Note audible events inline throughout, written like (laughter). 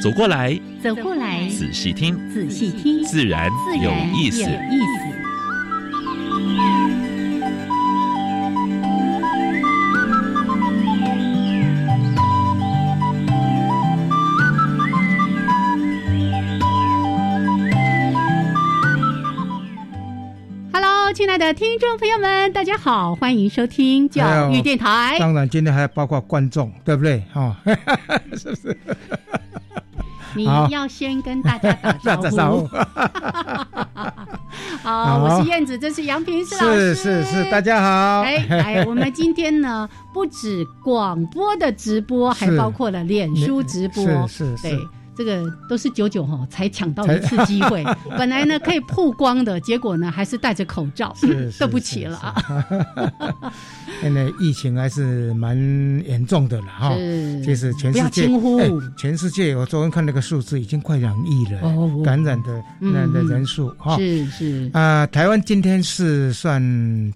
走过来，走过来，仔细听，仔细听，自然有意思。有意思亲爱的听众朋友们，大家好，欢迎收听教育电台。当然，今天还包括观众，对不对？哈，(laughs) 是不是？你要先跟大家打招呼。(laughs) (laughs) 好，我是燕子，这是杨平是老师。是是是，大家好。哎 (laughs) 哎，我们今天呢，不止广播的直播，还包括了脸书直播。是是是。这个都是九九哈才抢到一次机会，(laughs) 本来呢可以曝光的，结果呢还是戴着口罩，对 (laughs) 不起了。啊。(laughs) 现在疫情还是蛮严重的了哈，其实全世界，全世界，我昨天看那个数字已经快两亿了，感染的那的人数哈。是是。啊，台湾今天是算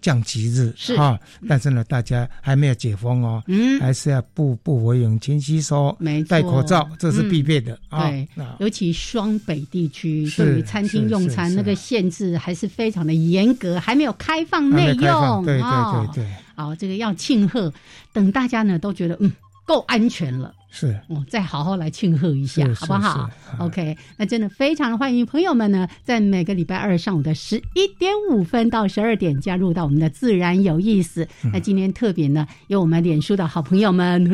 降级日是。哈，但是呢，大家还没有解封哦，嗯，还是要步步为营，勤洗手，戴口罩，这是必备的。对，尤其双北地区对于餐厅用餐那个限制还是非常的严格，还没有开放内用。对对对对，好，这个要庆贺，等大家呢都觉得嗯够安全了。是哦，再好好来庆贺一下，好不好？OK，那真的非常的欢迎朋友们呢，在每个礼拜二上午的十一点五分到十二点加入到我们的自然有意思。那今天特别呢，有我们脸书的好朋友们，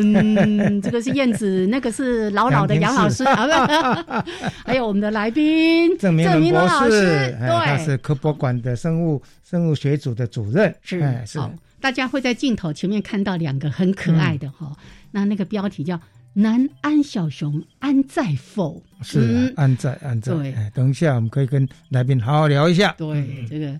(laughs) 这个是燕子，那个是老老的杨老师，(laughs) 还有我们的来宾郑明明老师，对，他是科博馆的生物生物学组的主任，是是。大家会在镜头前面看到两个很可爱的哈。那那个标题叫“南安小熊安在否”？是安在安在。对，等一下我们可以跟来宾好好聊一下。对，这个。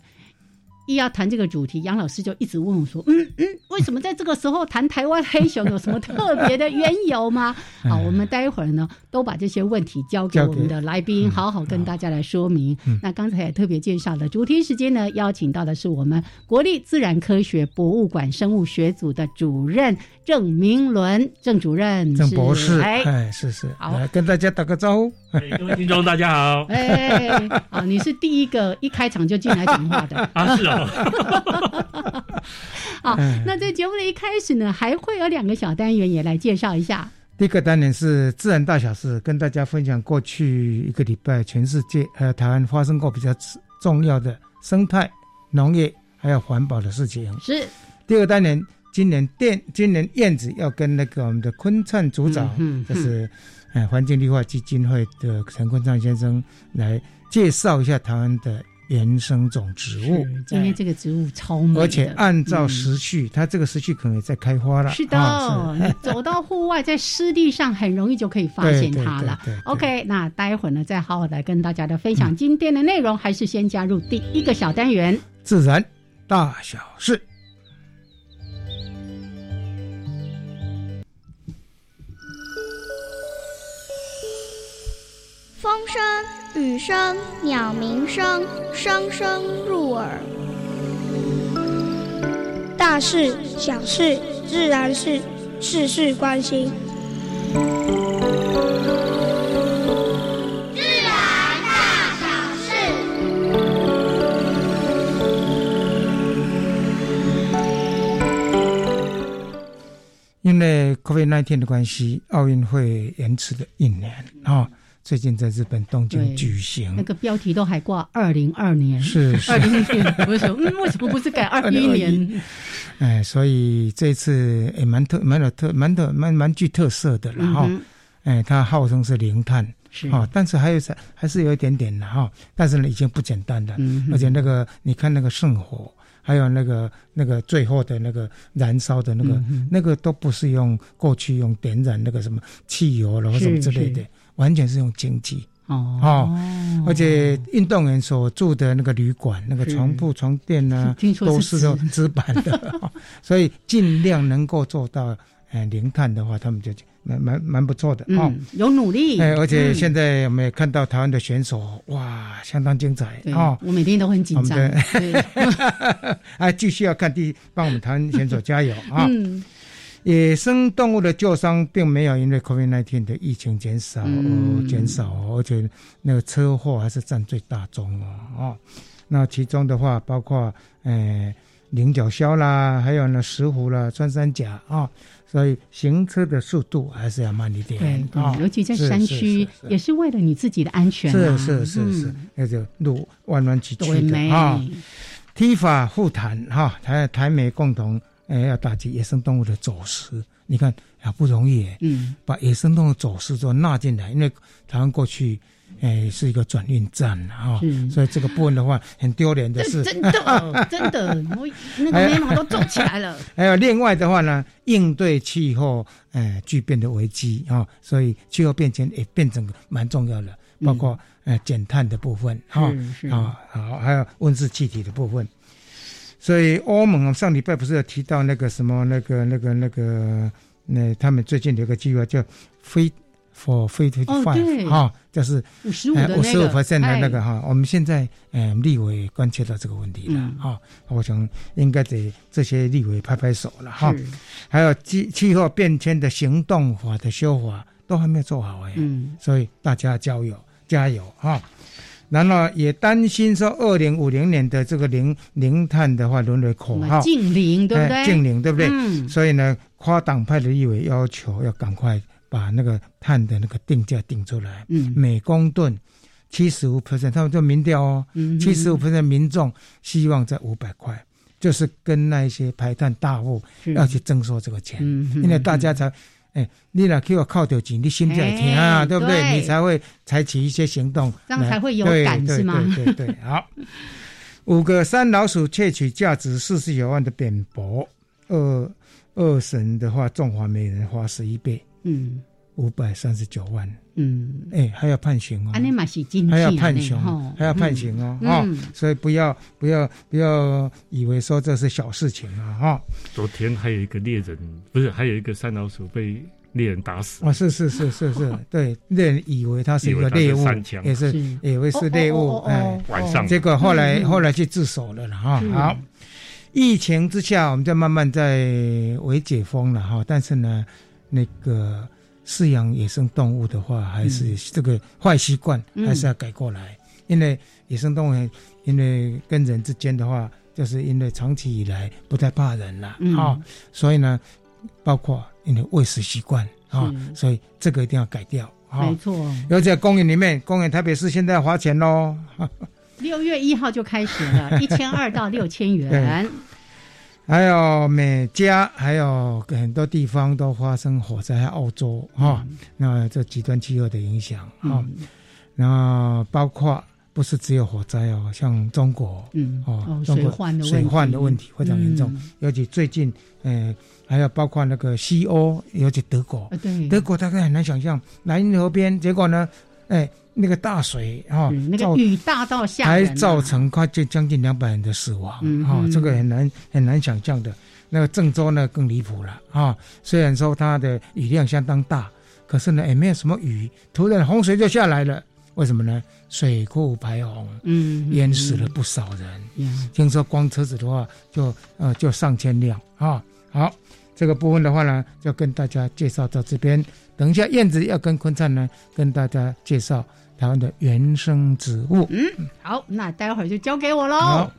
一要谈这个主题，杨老师就一直问我说：“嗯嗯，为什么在这个时候谈台湾黑熊？有什么特别的缘由吗？(laughs) ”好，我们待会儿呢，都把这些问题交给我们的来宾，好好跟大家来说明。那刚才也特别介绍了主题时间呢，邀请到的是我们国立自然科学博物馆生物学组的主任郑明伦郑主任，郑博士。哎，是是，好，跟大家打个招呼。各位听众，大家好。哎，好，你是第一个一开场就进来讲话的啊？是啊。(laughs) 好，那在节目的一开始呢，还会有两个小单元也来介绍一下。第一个单元是自然大小事，跟大家分享过去一个礼拜全世界呃台湾发生过比较重要的生态、农业还有环保的事情。是。第二个单元，今年电今年燕子要跟那个我们的昆灿组长，就是哎环境绿化基金会的陈昆灿先生来介绍一下台湾的。原生种植物，今天这个植物超美，而且按照时序，它这个时序可能也在开花了。是的，走到户外，在湿地上很容易就可以发现它了。(laughs) OK，那待会儿呢，再好好的跟大家的分享今天的内容，还是先加入第一个小单元——自然大小事。风声。雨声、鸟鸣声，声声入耳。大事、小事、自然事事事关心。自然大小事。因为 COVID-19 的关系，奥运会延迟了一年啊。最近在日本东京举行，那个标题都还挂二零二年，是 (laughs) 二零年，为什么？为什么不是改二一年？哎，所以这次也蛮特、蛮有特、蛮特、蛮蛮具特色的了哈。哎，它号称是零碳，是。哈，但是还有还是有一点点的哈。但是呢，已经不简单了，而且那个你看那个圣火还有那个那个最后的那个燃烧的那个、嗯那个都不是用过去用点燃那个什么汽油了或什么之类的。是，完全是用经济。哦哦而且运动员所住的那个旅馆，那个床铺、床垫呢，(laughs) 都是是用纸板的，哦 (laughs) 所以尽量能够做到呃零碳的话，他们就蛮蛮蛮不错的哦。嗯，有努力，哎，而且嗯现在我们也看到台湾的选手，哇，相当精彩对哦。我每天都很紧张，啊，(laughs) 继续要看第帮我们台湾选手加油啊！嗯，野生动物的救伤并没有因为 COVID-19 的疫情减少嗯而减少哦，而且那个车祸还是占最大宗哦哦。那其中的话，包括呃菱角鸮啦，还有呢石虎啦、穿山甲啊、所以行车的速度还是要慢一点对啊、对，尤其在山区也是为了你自己的安全是啊，是是是嗯，那就路弯弯曲对曲的没？啊。踢法互谈哈，台台美共同呃要打击野生动物的走私。你看啊不容易，嗯，把野生动物走私都纳进来，因为台湾过去哎、是一个转运站啊，是。所以这个部分的话很丢脸的是。真的 (laughs) 真的，我那个眉毛都皱起来了，还有另外的话呢，应对气候哎巨变的危机啊、所以气候变迁也变成蛮重要的，包括、呃减碳的部分啊好，还有温室气体的部分。所以欧盟上礼拜不是有提到那个什么那个那个那个那他们最近有个计划叫 “Fit for 哦对。Five” 哈，就是五十五的五十五那个 percent 的那哎。个哈，我们现在呃立委关切到这个问题了嗯。哈，我想应该得这些立委拍拍手了哈。是。还有气气候变迁的行动法的修法都还没有做好哎，嗯。所以大家加油加油哈。然后也担心说，二零五零年的这个零零碳的话沦为口号，净零对不对？哎净零对不对？嗯，所以呢，跨党派的立委要求要赶快把那个碳的那个定价定出来，嗯。每公吨七十五 percent，他们做民调哦，嗯七十五 percent 民众希望在五百块，就是跟那一些排碳大户要去征收这个钱，嗯因为大家才。哎，你若给我靠掉钱，你心才会甜啊，哎对不对？对你才会采取一些行动，这样才会有对感对是吗对对对，好。五个山老鼠窃取价值四十九万的扁柏，二二审的话，中华每人花十一倍，嗯五百三十九万，嗯，哎，还要判刑哦。安尼嘛是经济还要啊判刑还要判刑哦，嗯。哈、嗯所以不要不要不要以为说这是小事情啊，哈、昨天还有一个猎人，不是还有一个山老鼠被猎人打死，哦，是是是是是，(laughs) 对，猎人以为他是一个猎物也是是以为是猎物，哦哦哦哎哦，晚上。结果后来后来去自首了了哈。是。好，疫情之下，我们在慢慢在微解封了哈，但是呢，那个饲养野生动物的话，还是这个坏习惯嗯。还是要改过来，因为野生动物因为跟人之间的话，就是因为长期以来不太怕人了嗯。哈，所以呢，包括因为喂食习惯啊，所以这个一定要改掉啊没。错，尤其在公园里面，公园台北市现在要花钱喽。(laughs) 六月一号就开始了，一千二到六千元，还有美加，还有很多地方都发生火灾，澳洲哈、那这极端气候的影响哈、嗯。那包括不是只有火灾哦，像中国嗯。哦中国患的问题。水患的问题非常严重，嗯。尤其最近，呃，还有包括那个西欧，尤其德国，德国大概很难想象，莱茵河边，结果呢，哎，那个大水哈、嗯那造个雨大到吓还人啊，造成快近将近两百人的死亡，哈、这个很难很难想象的。那个郑州呢更离谱了啊、虽然说它的雨量相当大，可是呢也没有什么雨，突然洪水就下来了。为什么呢？水库排洪，嗯，嗯淹死了不少人。嗯听说光车子的话就呃就上千辆啊。好，这个部分的话呢，就跟大家介绍到这边。等一下，燕子要跟坤灿呢跟大家介绍台湾的原生植物。嗯，好，那待会儿就交给我喽好。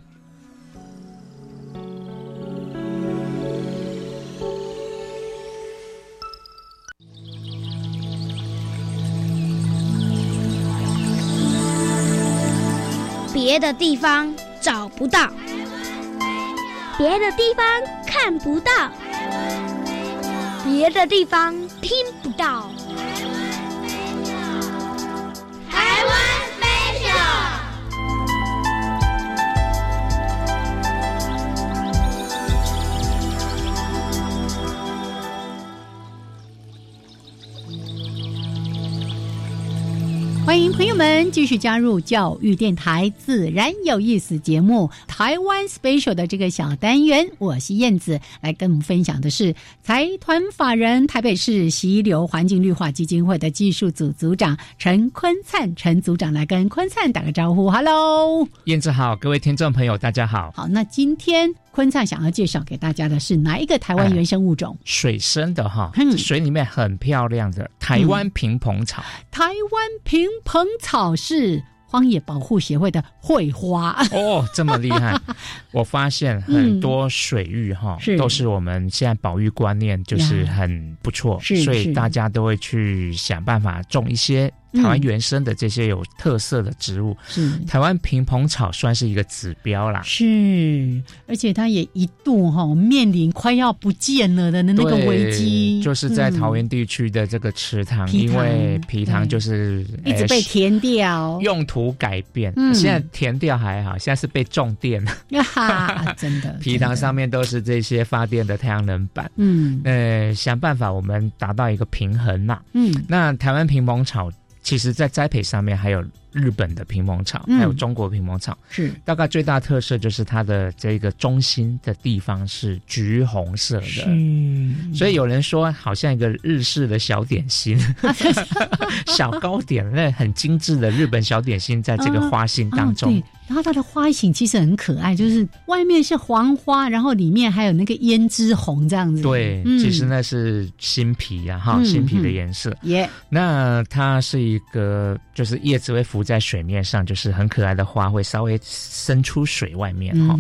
别的地方找不到，别的地方看不到，别的地方听不到。台湾欢迎朋友们继续加入教育电台自然有意思节目台湾 special 的这个小单元，我是燕子，来跟我们分享的是财团法人台北市溪流环境绿化基金会的技术组组长陈坤灿，陈组长来跟坤灿打个招呼，Hello，燕子好，各位听众朋友大家好。好，那今天坤灿想要介绍给大家的是哪一个台湾原生物种？水生的哈，嗯水里面很漂亮的台湾平蓬草。台湾平蓬草是荒野保护协会的会花。哦，这么厉害！(laughs) 我发现很多水域哈、嗯都是我们现在保育观念就是很不错，所以大家都会去想办法种一些台湾原生的这些有特色的植物。是。台湾平蓬草算是一个指标啦。是，而且它也一度哈、面临快要不见了的那个危机，就是在桃嗯园地区的这个池塘，因为皮塘就是一直被呃填掉，用途改变，嗯。现在填掉还好，现在是被种电，哈，真的 (laughs) 皮塘上面，都是这些发电的太阳能板。嗯。呃，想办法我们达到一个平衡嘛。嗯。那台湾平蓬草，其实在栽培上面还有日本的乒乓草，嗯。还有中国乒乓草。是。大概最大特色就是它的这个中心的地方是橘红色的。嗯，所以有人说，好像一个日式的小点心，(laughs) 小糕点，那很精致的日本小点心，在这个花心当中，然后它的花型其实很可爱，就是外面是黄花，然后里面还有那个胭脂红这样子。对，嗯。其实那是新皮呀、哈，嗯新皮的嗯。颜色。耶，那它是一个，就是叶子会浮在水面上，就是很可爱的花，会稍微伸出水外面哈。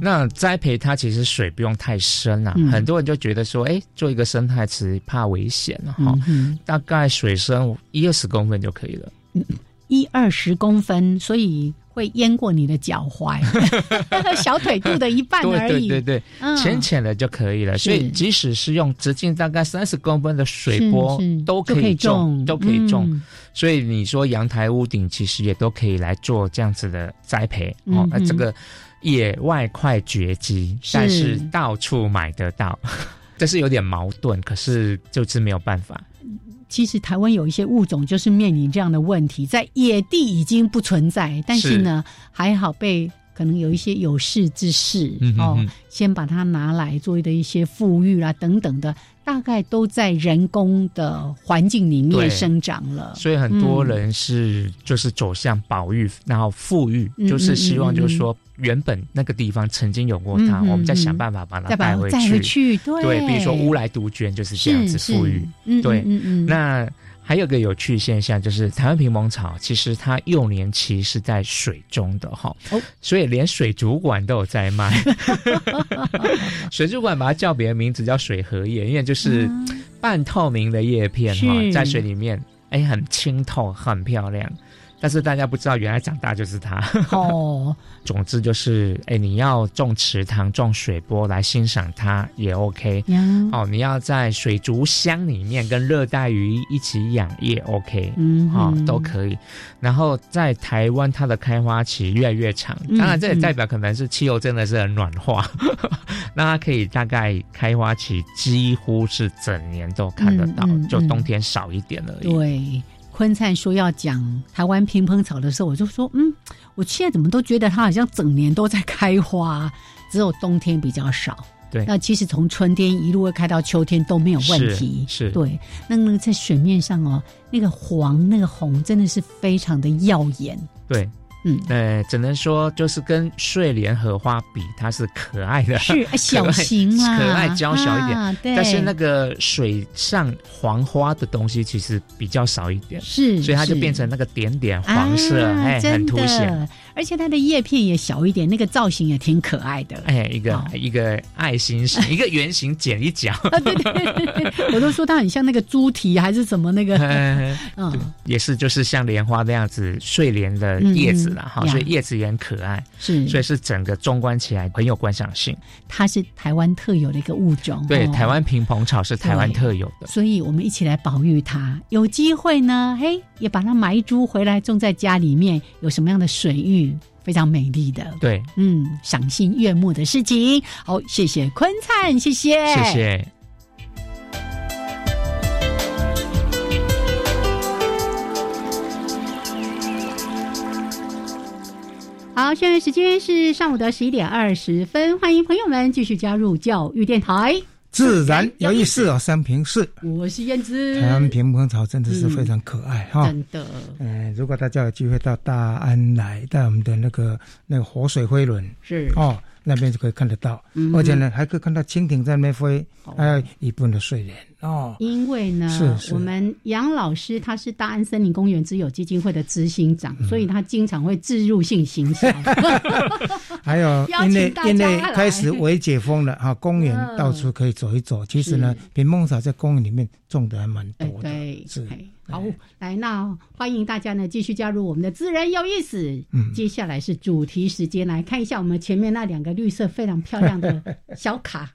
那栽培它其实水不用太深啊，嗯很多人就觉得说，哎，做一个生态池怕危险了哈，嗯，大概水深一二十公分就可以了。一二十公分，所以会淹过你的脚踝，(laughs) 小腿肚的一半而已。对对对，嗯浅浅的就可以了。所以即使是用直径大概三十公分的水波都可以以种，都可以种。嗯所以你说阳台屋顶其实也都可以来做这样子的栽培哦嗯。那、这个野外快绝迹，但是到处买得到，(laughs) 这是有点矛盾，可是就是没有办法。其实台湾有一些物种就是面临这样的问题，在野地已经不存在，但是呢，还好被可能有一些有识之士、哦先把它拿来做的一些富裕啊等等的，大概都在人工的环境里面生长了。所以很多人是就是走向保育，然后富裕，嗯就是希望就是说原本那个地方曾经有过它，嗯嗯我们再嗯想办法把它带回它带回去，对。对，比如说乌来杜鹃就是这样子是富裕。，嗯对。嗯嗯，那还有个有趣现象，就是台湾萍蓬草，其实它幼年期是在水中的哈，哦所以连水族馆都有在卖。(laughs) 水族馆把它叫别的名字叫水荷叶，因为就是半透明的叶片哈是，在水里面，哎，很清透，很漂亮。但是大家不知道，原来长大就是它。哦，(laughs) 总之就是，哎，你要种池塘、种水波来欣赏它也 OK。呀，哦，你要在水族箱里面跟热带鱼一起养也 OK，嗯哦，都可以。然后在台湾，它的开花期越来越长，嗯当然这也嗯代表可能是气候真的是很暖化，(laughs) 那它可以大概开花期几乎是整年都看得到，就冬天少一点而已。对，坤灿说要讲台湾乒乓草的时候，我就说，嗯，我现在怎么都觉得它好像整年都在开花，只有冬天比较少。对那其实从春天一路会开到秋天都没有问题。是是对，那那个在水面上哦，那个黄那个红真的是非常的耀眼。对，嗯，呃，只能说就是跟睡莲荷花比，它是可爱的，是呃 (laughs) 小型啦，可爱娇小一点。啊、对，但是那个水上黄花的东西其实比较少一点，是，所以它就变成那个点点黄色，啊哎、很凸显。而且它的叶片也小一点，那个造型也挺可爱的。哎，一个、好一个爱心形，(laughs) 一个圆形剪一角，啊，对对我都说它很像那个猪蹄还是什么那个，(laughs) 呃嗯，也是就是像莲花那样子睡莲的叶子啦，哈、嗯所以叶子也很可爱，是，所以是整个纵观起来很有观赏性。它是台湾特有的一个物种。对，哦台湾平蓬草是台湾特有的。所以我们一起来保育它。有机会呢，嘿，也把它埋一株回来种在家里面有什么样的水域非常美丽的对。嗯赏心悦目的事情。好谢谢坤灿谢谢。谢谢。好现在时间是上午的十一点二十分欢迎朋友们继续加入教育电台。自然有意思哦，三平四，我是燕子。台湾平蓬草真的是非常可爱哈，真的。嗯，如果大家有机会到大安来，到我们的那个那个活水飞轮是。哦。那边就可以看得到，而且呢，还可以看到蜻蜓在那边飞，还有一部分的睡莲哦。因为呢，我们杨老师他是大安森林公园之友基金会的执行长，所以他经常会置入性行销。(laughs) 还有，(laughs) 因为因为开始微解封了哈，公园到处可以走一走。其实呢，平梦草在公园里面种的还蛮多的，是。好，来，那欢迎大家呢继续加入我们的自然有意思。嗯，接下来是主题时间，来看一下我们前面那两个绿色非常漂亮的 (laughs) 小卡，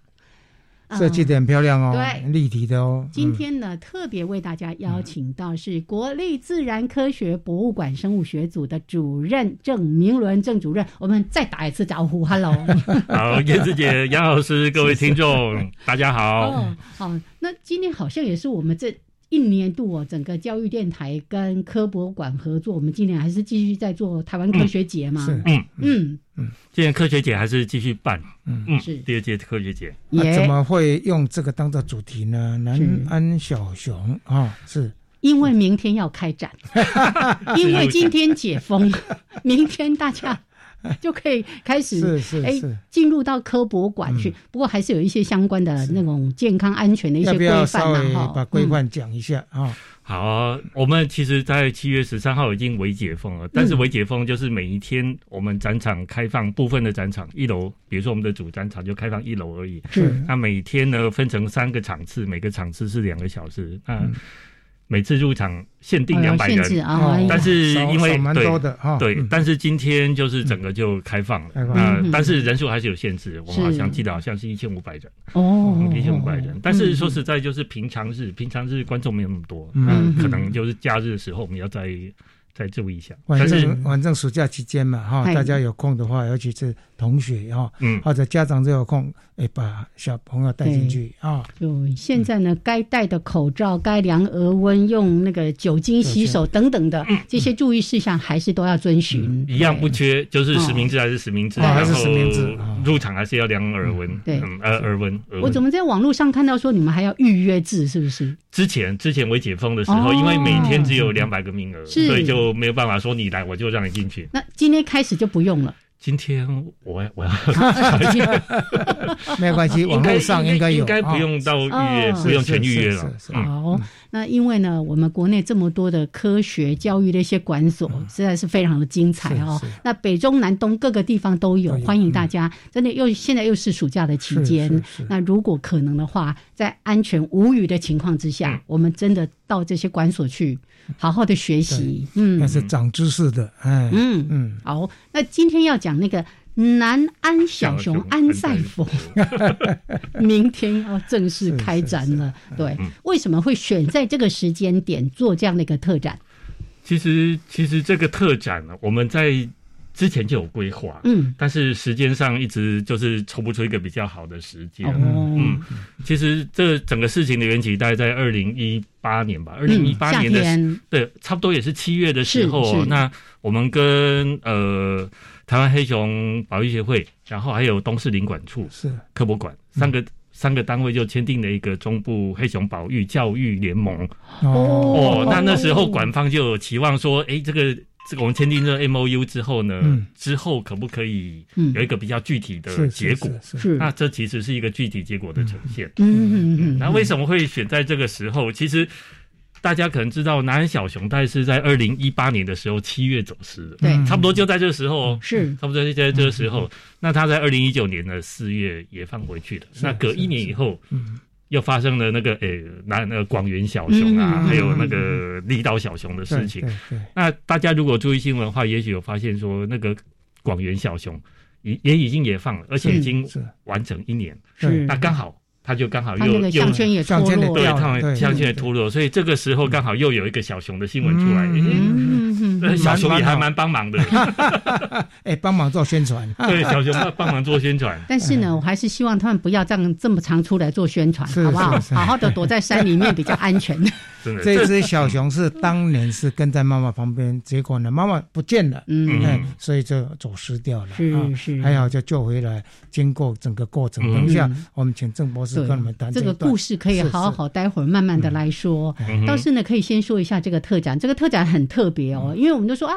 设计的很漂亮哦，对，立体的哦。今天呢，特别为大家邀请到是国立自然科学博物馆生物学组的主任郑明伦郑主任，我们再打一次招呼，Hello，(laughs) 好，燕子姐、杨老师，各位听众，(laughs) 大家好。好，那今天好像也是我们这。一年度哦，整个教育电台跟科博馆合作，我们今年还是继续在做台湾科学节嘛？嗯嗯嗯，今年科学节还是继续办，嗯。嗯，是。第二届科学节。怎么会用这个当做主题呢？南安小熊啊，是。因为明天要开展，(laughs) 因为今天解封，明天大家。(laughs) 就可以开始哎，进入到科博馆去。不过还是有一些相关的那种健康安全的一些规范嘛，哈。把规范讲一下啊。好，我们其实，在七月十三号已经微解封了，但是微解封就是每一天我们展场开放部分的展场，一楼，比如说我们的主展场就开放一楼而已。是。那每天呢分成三个场次，每个场次是两个小时。嗯。每次入场限定两百人，但是因为对对，但是今天就是整个就开放了，那但是人数还是有限制，我们好像记得好像是一千五百人哦，一千五百人，但是说实在就是平常日，平常日观众没有那么多，嗯，可能就是假日的时候我们要再再注意一下。反正反正暑假期间嘛，哈，大家有空的话，尤其是同学哈，嗯，或者家长都有空。哎，把小朋友带进去啊！就现在呢，该戴的口罩、该量额温、用那个酒精洗手等等的这些注意事项，还是都要遵循。一样不缺，就是实名制还是实名制，还是实名制。入场还是要量耳温，对，呃，耳温。我怎么在网络上看到说你们还要预约制？是不是？之前之前我解封的时候，因为每天只有两百个名额，所以就没有办法说你来我就让你进去。那今天开始就不用了。今天我我要，(laughs) 没有关系，网络上应该有，应该不用到预约，不用全预约了。好，那因为呢，我们国内这么多的科学教育的一些馆所，实在是非常的精彩哦。那北中南东各个地方都有，欢迎大家。真的又现在又是暑假的期间，那如果可能的话，在安全无虞的情况之下，我们真的到这些馆所去。好好的学习，嗯，那是长知识的，哎，嗯嗯，好，那今天要讲那个南安小熊安塞佛？明天要正式开展了，对，为什么会选在这个时间点做这样的一个特展？其实，其实这个特展呢，我们在。之前就有规划，嗯，但是时间上一直就是抽不出一个比较好的时间，嗯，其实这整个事情的缘起大概在二零一八年吧，二零一八年的对，差不多也是七月的时候，那我们跟呃台湾黑熊保育协会，然后还有东市林管处是科博馆三个三个单位就签订了一个中部黑熊保育教育联盟，哦，那那时候馆方就有期望说，哎，这个。这个我们签订这个 M O U 之后呢，之后可不可以有一个比较具体的结果？是那这其实是一个具体结果的呈现。嗯嗯嗯。那为什么会选在这个时候？其实大家可能知道，南安小熊大概是在二零一八年的时候七月走失的，对，差不多就在这个时候哦，是差不多就在这个时候。那他在二零一九年的四月也放回去了。那隔一年以后，嗯。又发生了那个诶，南那个广元小熊啊，还有那个力道小熊的事情。那大家如果注意新闻的话，也许有发现说，那个广元小熊也也已经也放了，而且已经完整一年。是，那刚好他就刚好又又项圈也脱落，对，项圈也脱落，所以这个时候刚好又有一个小熊的新闻出来。嗯嗯，小熊也还蛮帮忙的，(laughs) 哎，帮忙做宣传。(laughs) 对，小熊帮帮忙做宣传。但是呢，我还是希望他们不要这样这么常出来做宣传，好不好？好好的躲在山里面比较安全。(laughs) 这只小熊是当年是跟在妈妈旁边，结果呢，妈妈不见了，嗯，所以就走失掉了。是是，还好就救回来。经过整个过程，等一下我们请郑博士跟我们谈这个故事，可以好好待会儿慢慢的来说。倒是呢，可以先说一下这个特展。这个特展很特别哦，因为我们都说啊。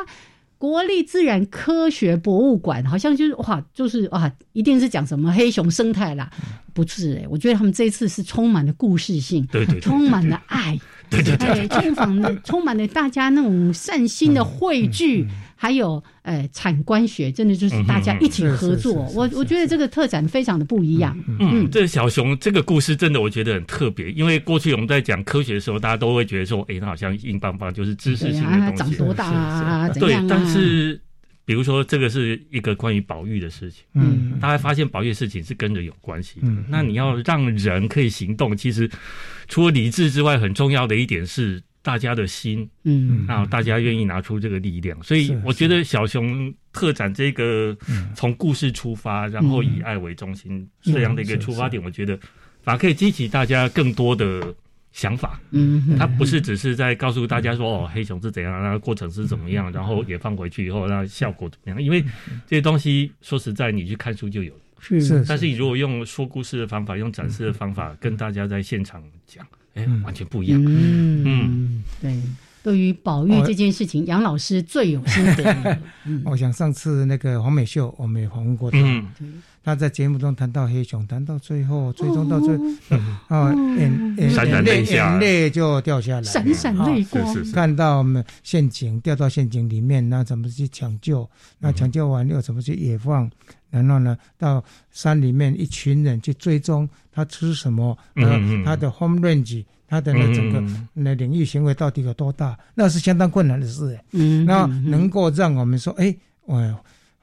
国立自然科学博物馆好像就是哇，就是哇，一定是讲什么黑熊生态啦，不是哎，我觉得他们这一次是充满了故事性，对对，充满了爱，对对对，充满了充满了大家那种善心的汇聚。还有，呃，产官学真的就是大家一起合作。我我觉得这个特展非常的不一样。嗯，这小熊这个故事真的我觉得很特别，因为过去我们在讲科学的时候，大家都会觉得说，哎，它好像硬邦邦，就是知识性的东西。长多大啊？对，但是比如说这个是一个关于保育的事情，嗯，大家发现保育的事情是跟人有关系。嗯，那你要让人可以行动，其实除了理智之外，很重要的一点是。大家的心，嗯，然后大家愿意拿出这个力量，所以我觉得小熊特展这个从故事出发，然后以爱为中心这样的一个出发点，我觉得反而可以激起大家更多的想法。嗯，他不是只是在告诉大家说哦，黑熊是怎样，那个过程是怎么样，然后也放回去以后，那效果怎么样？因为这些东西说实在，你去看书就有了。是，但是你如果用说故事的方法，用展示的方法，跟大家在现场讲。哎完全不一样。嗯嗯，对，对于保育这件事情，杨老师最有心得。(laughs) 我想上次那个黄美秀，我们也访问过他。他在节目中谈到黑熊，谈到最后，最终到最啊，眼眼泪眼泪就掉下来，闪闪泪光。看到我们陷阱掉到陷阱里面，那怎么去抢救？那抢救完又怎么去野放？然后呢，到山里面一群人去追踪他吃什么，嗯，他的 home range，他的那整个那领域行为到底有多大？那是相当困难的事。嗯，那能够让我们说，哎，我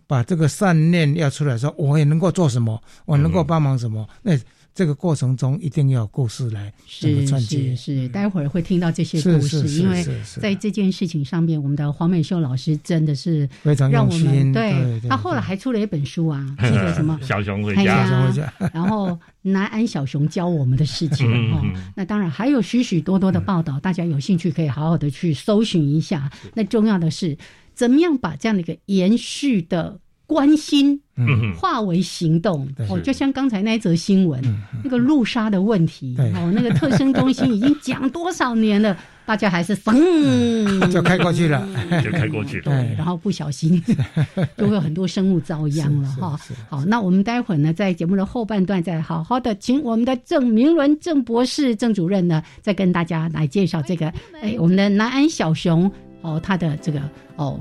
把这个善念要出来，说我也能够做什么，我能够帮忙什么？那。这个过程中一定要有故事来是是是，待会儿会听到这些故事，因为在这件事情上面，我们的黄美秀老师真的是非常让我们。对，他后来还出了一本书啊，这个什么 (laughs) 小熊回家，然后南安小熊教我们的事情 (laughs) 哦。那当然还有许许多多的报道，大家有兴趣可以好好的去搜寻一下。那重要的是，怎么样把这样的一个延续的。关心，化为行动。哦，就像刚才那一则新闻，那个路杀的问题，哦，那个特生中心已经讲多少年了，(laughs) 大家还是嘣 (laughs) 就开过去了，就开过去了。对，然后不小心 (laughs) 就会有很多生物遭殃了哈。好，那我们待会儿呢，在节目的后半段再好好的请我们的郑明伦郑博士郑主任呢，再跟大家来介绍这个哎，我们的南安小熊哦，他的这个哦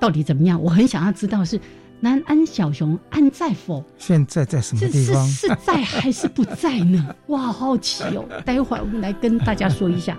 到底怎么样？我很想要知道是。南安小熊安在否？现在在什么地方？是是在还是不在呢？(laughs) 哇，好奇哦！待会儿我们来跟大家说一下。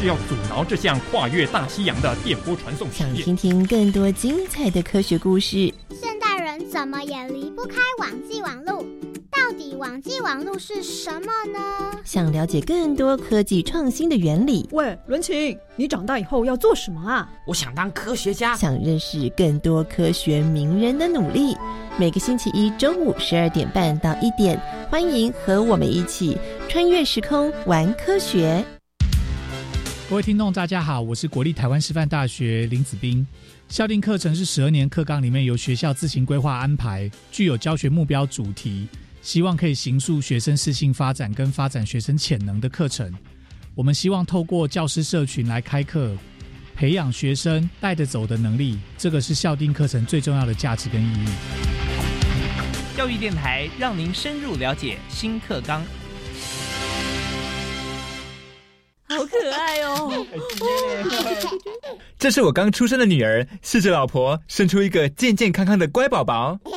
是要阻挠这项跨越大西洋的电波传送实验。想听听更多精彩的科学故事？现代人怎么也离不开网际网络？到底网际网络是什么呢？想了解更多科技创新的原理？喂，伦琴，你长大以后要做什么啊？我想当科学家。想认识更多科学名人的努力？每个星期一中午十二点半到一点，欢迎和我们一起穿越时空玩科学。各位听众，大家好，我是国立台湾师范大学林子斌。校定课程是十二年课纲里面由学校自行规划安排，具有教学目标主题，希望可以形塑学生适性发展跟发展学生潜能的课程。我们希望透过教师社群来开课，培养学生带着走的能力，这个是校定课程最重要的价值跟意义。教育电台让您深入了解新课纲。可爱哦！(laughs) 这是我刚出生的女儿，谢谢老婆生出一个健健康康的乖宝宝。(laughs)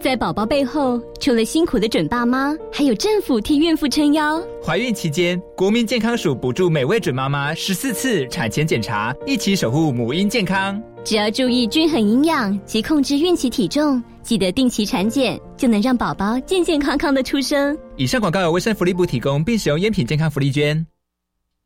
在宝宝背后，除了辛苦的准爸妈，还有政府替孕妇撑腰。怀孕期间，国民健康署补助每位准妈妈十四次产前检查，一起守护母婴健康。只要注意均衡营养及控制孕期体重，记得定期产检，就能让宝宝健健康康的出生。以上广告由卫生福利部提供，并使用烟品健康福利捐。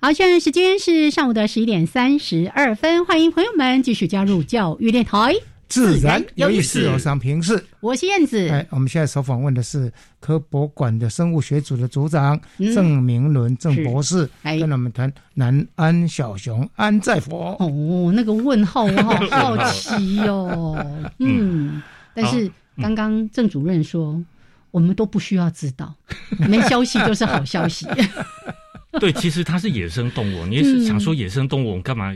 好，现在时间是上午的十一点三十二分，欢迎朋友们继续加入教育电台，自然有意思，有上平视，我是燕子。哎，我们现在所访问的是科博馆的生物学组的组长郑明伦郑博士，跟我们谈南安小熊安在佛。哦，那个问号我好好奇哦。嗯，但是刚刚郑主任说，我们都不需要知道，没消息就是好消息。(laughs) (laughs) 对，其实它是野生动物，你也是想说野生动物，我干嘛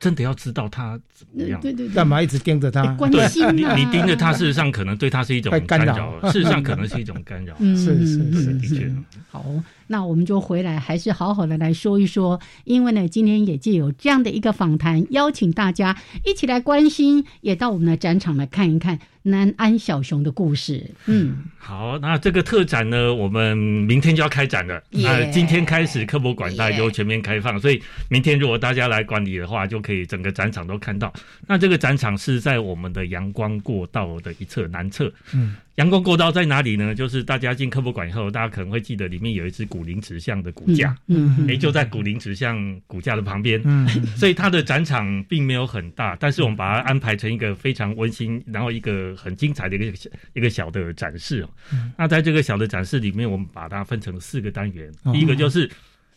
真的要知道它怎么样？对对对，干嘛一直盯着它？关心你你盯着它，事实上可能对它是一种干扰，事实上可能是一种干扰。是是是，的确。好，那我们就回来，还是好好的来说一说，因为呢，今天也借有这样的一个访谈，邀请大家一起来关心，也到我们的展场来看一看。南安小熊的故事，嗯，好，那这个特展呢，我们明天就要开展了。那今天开始，科博馆大就全面开放，所以明天如果大家来管理的话，就可以整个展场都看到。那这个展场是在我们的阳光过道的一侧南侧，嗯。阳光过道在哪里呢？就是大家进科博馆以后，大家可能会记得里面有一只古灵石像的骨架，嗯，哎，就在古灵石像骨架的旁边，嗯，所以它的展场并没有很大，但是我们把它安排成一个非常温馨，然后一个很精彩的一个一个小的展示哦。那在这个小的展示里面，我们把它分成四个单元，第一个就是。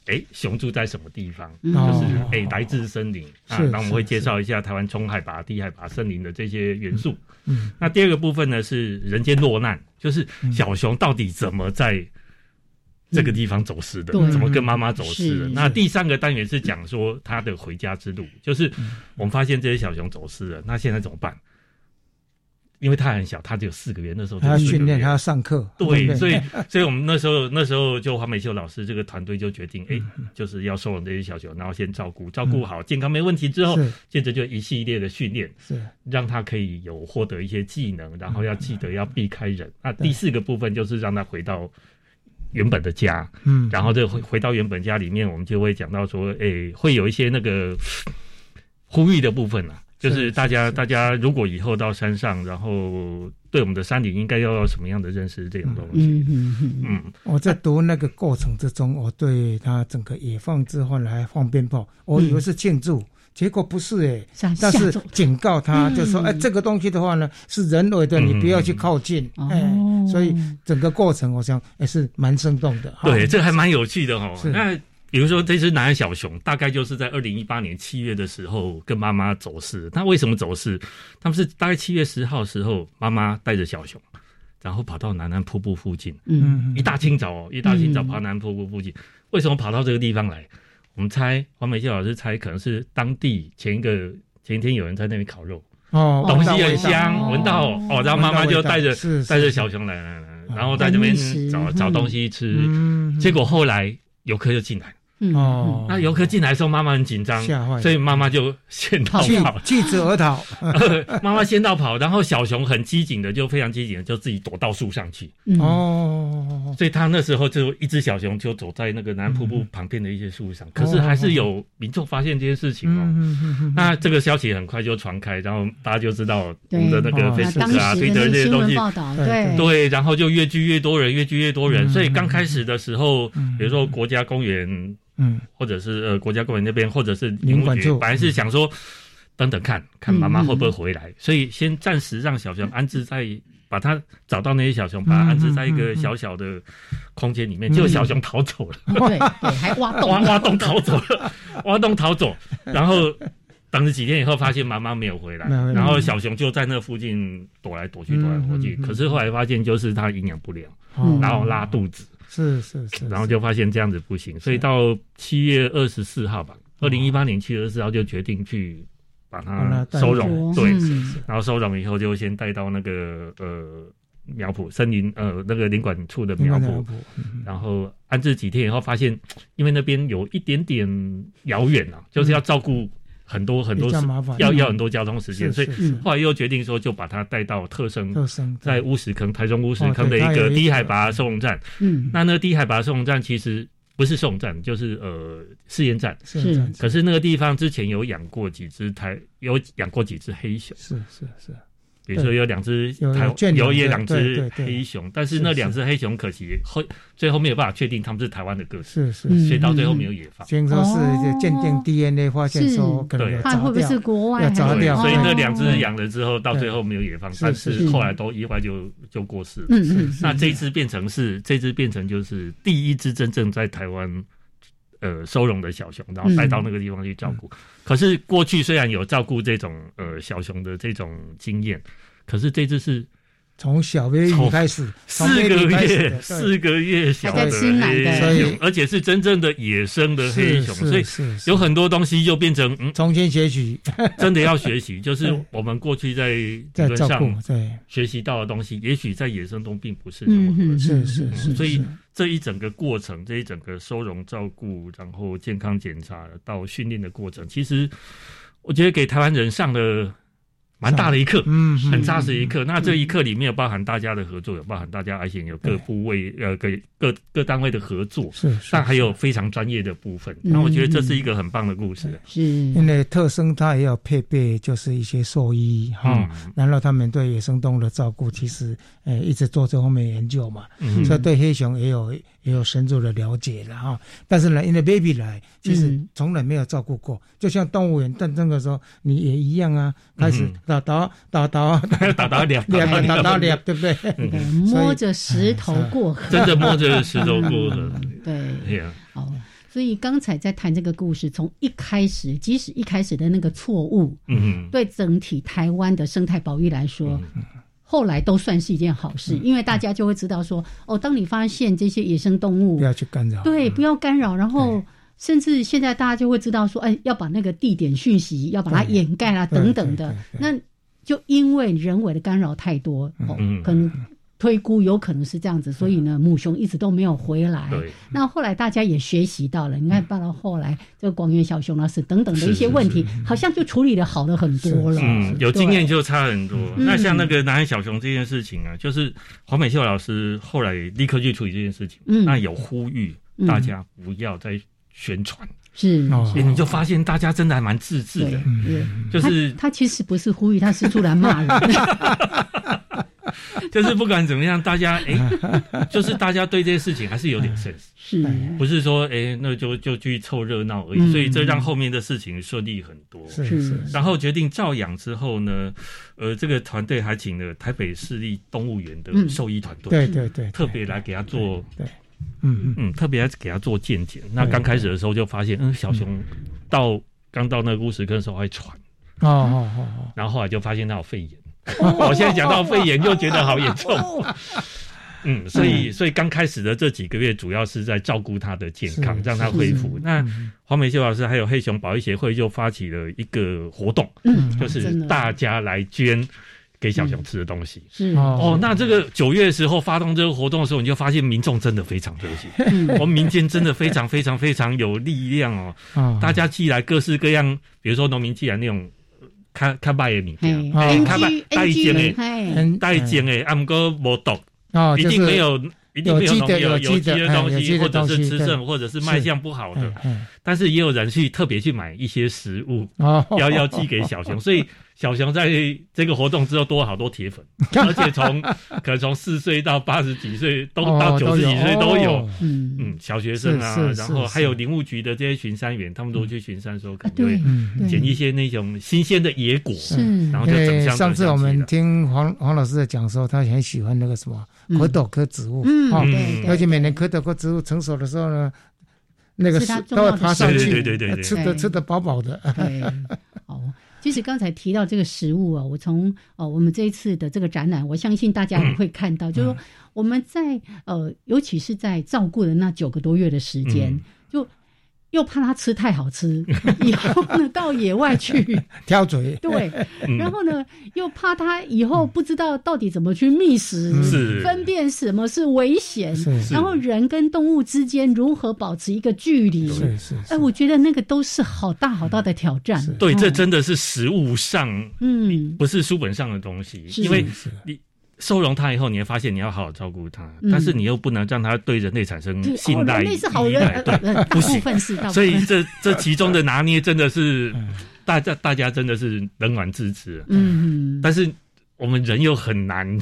哎，熊住在什么地方？就是哎，来自森林啊。那我们会介绍一下台湾中海拔、低海拔森林的这些元素。嗯，那第二个部分呢是人间落难，就是小熊到底怎么在这个地方走失的？怎么跟妈妈走失的？那第三个单元是讲说它的回家之路，就是我们发现这些小熊走失了，那现在怎么办？因为他很小，他只有四个月，那时候他要训练，他要上课。对，所以，所以我们那时候，那时候就黄美秀老师这个团队就决定，哎，就是要收容这些小熊，然后先照顾，照顾好，健康没问题之后，接着就一系列的训练，是。让他可以有获得一些技能，然后要记得要避开人。那第四个部分就是让他回到原本的家，嗯，然后就回回到原本家里面，我们就会讲到说，哎，会有一些那个呼吁的部分啊。就是大家，大家如果以后到山上，然后对我们的山林应该要有什么样的认识？这种东西，嗯嗯嗯。我在读那个过程之中，我对他整个野放之后来放鞭炮，我以为是庆祝，结果不是哎，但是警告他，就说哎，这个东西的话呢是人为的，你不要去靠近。哎，所以整个过程我想也是蛮生动的。对，这还蛮有趣的哈。那。比如说这只南安小熊，大概就是在二零一八年七月的时候跟妈妈走失。那为什么走失？他们是大概七月十号时候，妈妈带着小熊，然后跑到南安瀑布附近。嗯，一大清早哦，一大清早跑南安瀑布附近。为什么跑到这个地方来？我们猜黄美秀老师猜可能是当地前一个前一天有人在那边烤肉，哦，东西很香，闻到哦，然后妈妈就带着带着小熊来来来，然后在这边找找东西吃，结果后来游客就进来。哦，那游客进来的时候，妈妈很紧张，所以妈妈就先逃跑，弃之而逃。(laughs) 妈妈先到跑，然后小熊很机警的，就非常机警的，就自己躲到树上去。哦，所以他那时候就一只小熊就走在那个南瀑布旁边的一些树上。可是还是有民众发现这件事情哦。那这个消息很快就传开，然后大家就知道我们的那个 Facebook 啊、Twitter 这些东西，对。对，然后就越聚越多人，越聚越多人。所以刚开始的时候，比如说国家公园。嗯，或者是呃国家公园那边，或者是林管局，本来是想说等等看看妈妈会不会回来，所以先暂时让小熊安置在，把它找到那些小熊，把它安置在一个小小的空间里面，结果小熊逃走了，对对，还挖洞。(laughs) 挖挖洞逃走了，挖洞逃走，然后等了几天以后，发现妈妈没有回来，然后小熊就在那附近躲来躲去，躲来躲去，可是后来发现就是它营养不良，然后拉肚子。是是是，然后就发现这样子不行，所以到七月二十四号吧，二零一八年七月二十四号就决定去把它收容，对，然后收容以后就先带到那个呃苗圃森林呃那个林管处的苗圃，然后安置几天以后发现，因为那边有一点点遥远啊，就是要照顾。很多很多要要很多交通时间，所以后来又决定说，就把它带到特生，在乌石坑，台中乌石坑的一个低海拔收容站。嗯，那那个低海拔收容站其实不是收容站，就是呃试验站。是，可是那个地方之前有养过几只台，有养过几只黑熊。是是是。比如说有两只台有也两只黑熊，但是那两只黑熊可惜后最后没有办法确定他们是台湾的个是是，所以到最后没有野放。听说是鉴定 DNA 发现说可能看会不会是国外要砸掉，所以那两只养了之后到最后没有野放，但是后来都意外就就过世了。嗯嗯，那这只变成是这只变成就是第一只真正在台湾。呃，收容的小熊，然后带到那个地方去照顾。可是过去虽然有照顾这种呃小熊的这种经验，可是这只是。从小 baby 开始，四个月，四个月小的黑熊，而且是真正的野生的黑熊，所以有很多东西就变成嗯，重新学习，(laughs) 真的要学习。(laughs) 就是我们过去在理论上对学习到的东西，也许在野生中并不是那么合适，是是是。所以这一整个过程，这一整个收容、照顾，然后健康检查到训练的过程，其实我觉得给台湾人上了。蛮大的一课，嗯，很扎实一课。那这一课里面有包含大家的合作，有包含大家而且有各部位呃各各各单位的合作，是，但还有非常专业的部分。那我觉得这是一个很棒的故事。是，因为特生它也要配备，就是一些兽医哈，然后他们对野生动物的照顾，其实呃一直做这方面研究嘛，嗯所以对黑熊也有。也有深入的了解了哈，但是呢，因为 baby 来，其实从来没有照顾过，就像动物园但那个时候你也一样啊，开始打打打 (laughs) 打打打两两打打两，对不对？摸着石头过河，真的摸着石头过河，(laughs) 对，好。所以刚才在谈这个故事，从一开始，即使一开始的那个错误，嗯，对整体台湾的生态保育来说。后来都算是一件好事，因为大家就会知道说，哦，当你发现这些野生动物，不要去干扰，对，不要干扰。然后，甚至现在大家就会知道说，哎，要把那个地点讯息要把它掩盖啦，等等的。那就因为人为的干扰太多，哦，可能。推估有可能是这样子，所以呢，母熊一直都没有回来。对。那后来大家也学习到了，你看，到了后来这个广元小熊老师等等的一些问题，好像就处理的好的很多了。嗯，有经验就差很多。那像那个南海小熊这件事情啊，就是黄美秀老师后来立刻去处理这件事情。嗯。那有呼吁大家不要再宣传。是。你就发现大家真的还蛮自制的。嗯。就是他其实不是呼吁，他是出来骂人。(laughs) (laughs) 就是不管怎么样，大家哎，就是大家对这些事情还是有点 sense，是，不是说哎，那就就去凑热闹而已。所以这让后面的事情顺利很多。是是。然后决定照养之后呢，呃，这个团队还请了台北市立动物园的兽医团队，对对对，特别来给他做，对，嗯嗯嗯，特别来给他做健检。那刚开始的时候就发现，嗯，小熊到刚到那个乌石坑的时候还喘，哦哦哦，然后后来就发现他有肺炎。(laughs) 我现在讲到肺炎，就觉得好严重。(laughs) 嗯，所以所以刚开始的这几个月，主要是在照顾他的健康，让他恢复。那黄美秀老师还有黑熊保育协会就发起了一个活动，嗯，就是大家来捐给小熊吃的东西。是哦，那这个九月的时候发动这个活动的时候，你就发现民众真的非常热情，(laughs) 我们民间真的非常非常非常有力量哦。大家寄来各式各样，比如说农民寄来那种。看看卖的物件，看卖带尖的，带尖的，啊，毋过无毒，一定没有，一定没有农有有机的东西，或者是吃剩，或者是卖相不好的。但是也有人去特别去买一些食物，要要寄给小熊，所以。小熊在这个活动之后多了好多铁粉，(laughs) 而且从可能从四岁到八十几岁，都到九十几岁都有。嗯嗯，小学生啊，然后还有林务局的这些巡山员，他们都去巡山的时候，可能会捡一些那种新鲜的野果，然后就整箱上次我们听黄黄老师在讲说，他很喜欢那个什么蝌蚪科植物，嗯，而且每年蝌蚪科植物成熟的时候呢，那个都会爬上去，对对对对，吃的吃的饱饱的。好。(laughs) 其实刚才提到这个食物啊，我从哦我们这一次的这个展览，我相信大家也会看到，就是说我们在呃，尤其是在照顾的那九个多月的时间，就。又怕它吃太好吃，(laughs) 以后呢 (laughs) 到野外去。挑嘴，对，然后呢又怕它以后不知道到底怎么去觅食，分辨什么是危险，然后人跟动物之间如何保持一个距离，是是，哎，我觉得那个都是好大好大的挑战。对，这真的是食物上，嗯，不是书本上的东西，因为你。收容它以后，你会发现你要好好照顾它，但是你又不能让它对人类产生信赖、依赖，对，不行。所以这 (laughs) 这其中的拿捏真的是大家大家真的是冷暖自知。嗯，但是我们人又很难，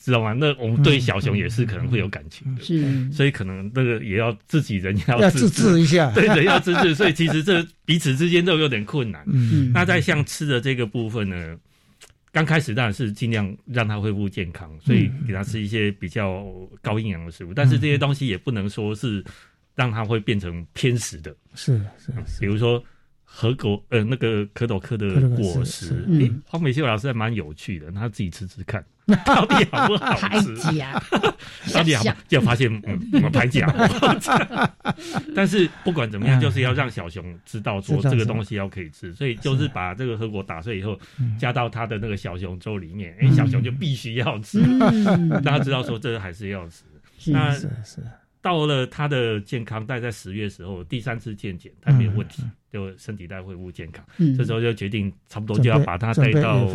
知道吗？那我们对小熊也是可能会有感情的，是，所以可能那个也要自己人要自制一下，(laughs) 对人要自制。所以其实这彼此之间都有点困难。嗯，那在像吃的这个部分呢？刚开始当然是尽量让它恢复健康，所以给它吃一些比较高营养的食物。但是这些东西也不能说是让它会变成偏食的。是是，比如说核果呃那个蝌蚪科的果实，诶黄美秀老师还蛮有趣的，他自己吃吃看。(laughs) 到底好不好吃？(laughs) 到底好，就发现嗯，我们排假。(laughs) 但是不管怎么样，就是要让小熊知道说这个东西要可以吃，所以就是把这个核果打碎以后，加到他的那个小熊粥里面，哎，小熊就必须要吃，让他知道说这个还是要吃。那是是。到了他的健康，大概在十月时候第三次健检，他没有问题，就身体在恢复健康。这时候就决定差不多就要把他带到，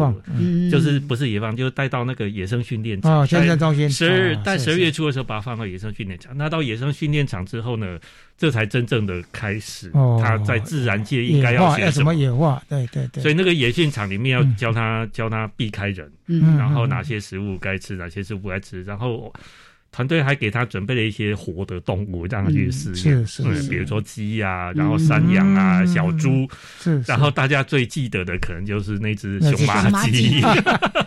就是不是野放，就带到那个野生训练场。哦，现在中心十二，但十二月初的时候把他放到野生训练场。那到野生训练场之后呢，这才真正的开始。他在自然界应该要什么野化？对对对。所以那个野训场里面要教他教他避开人，然后哪些食物该吃，哪些食物不该吃，然后。团队还给他准备了一些活的动物，让他去试验，是是，比如说鸡呀，然后山羊啊，小猪，是，然后大家最记得的可能就是那只熊猫鸡，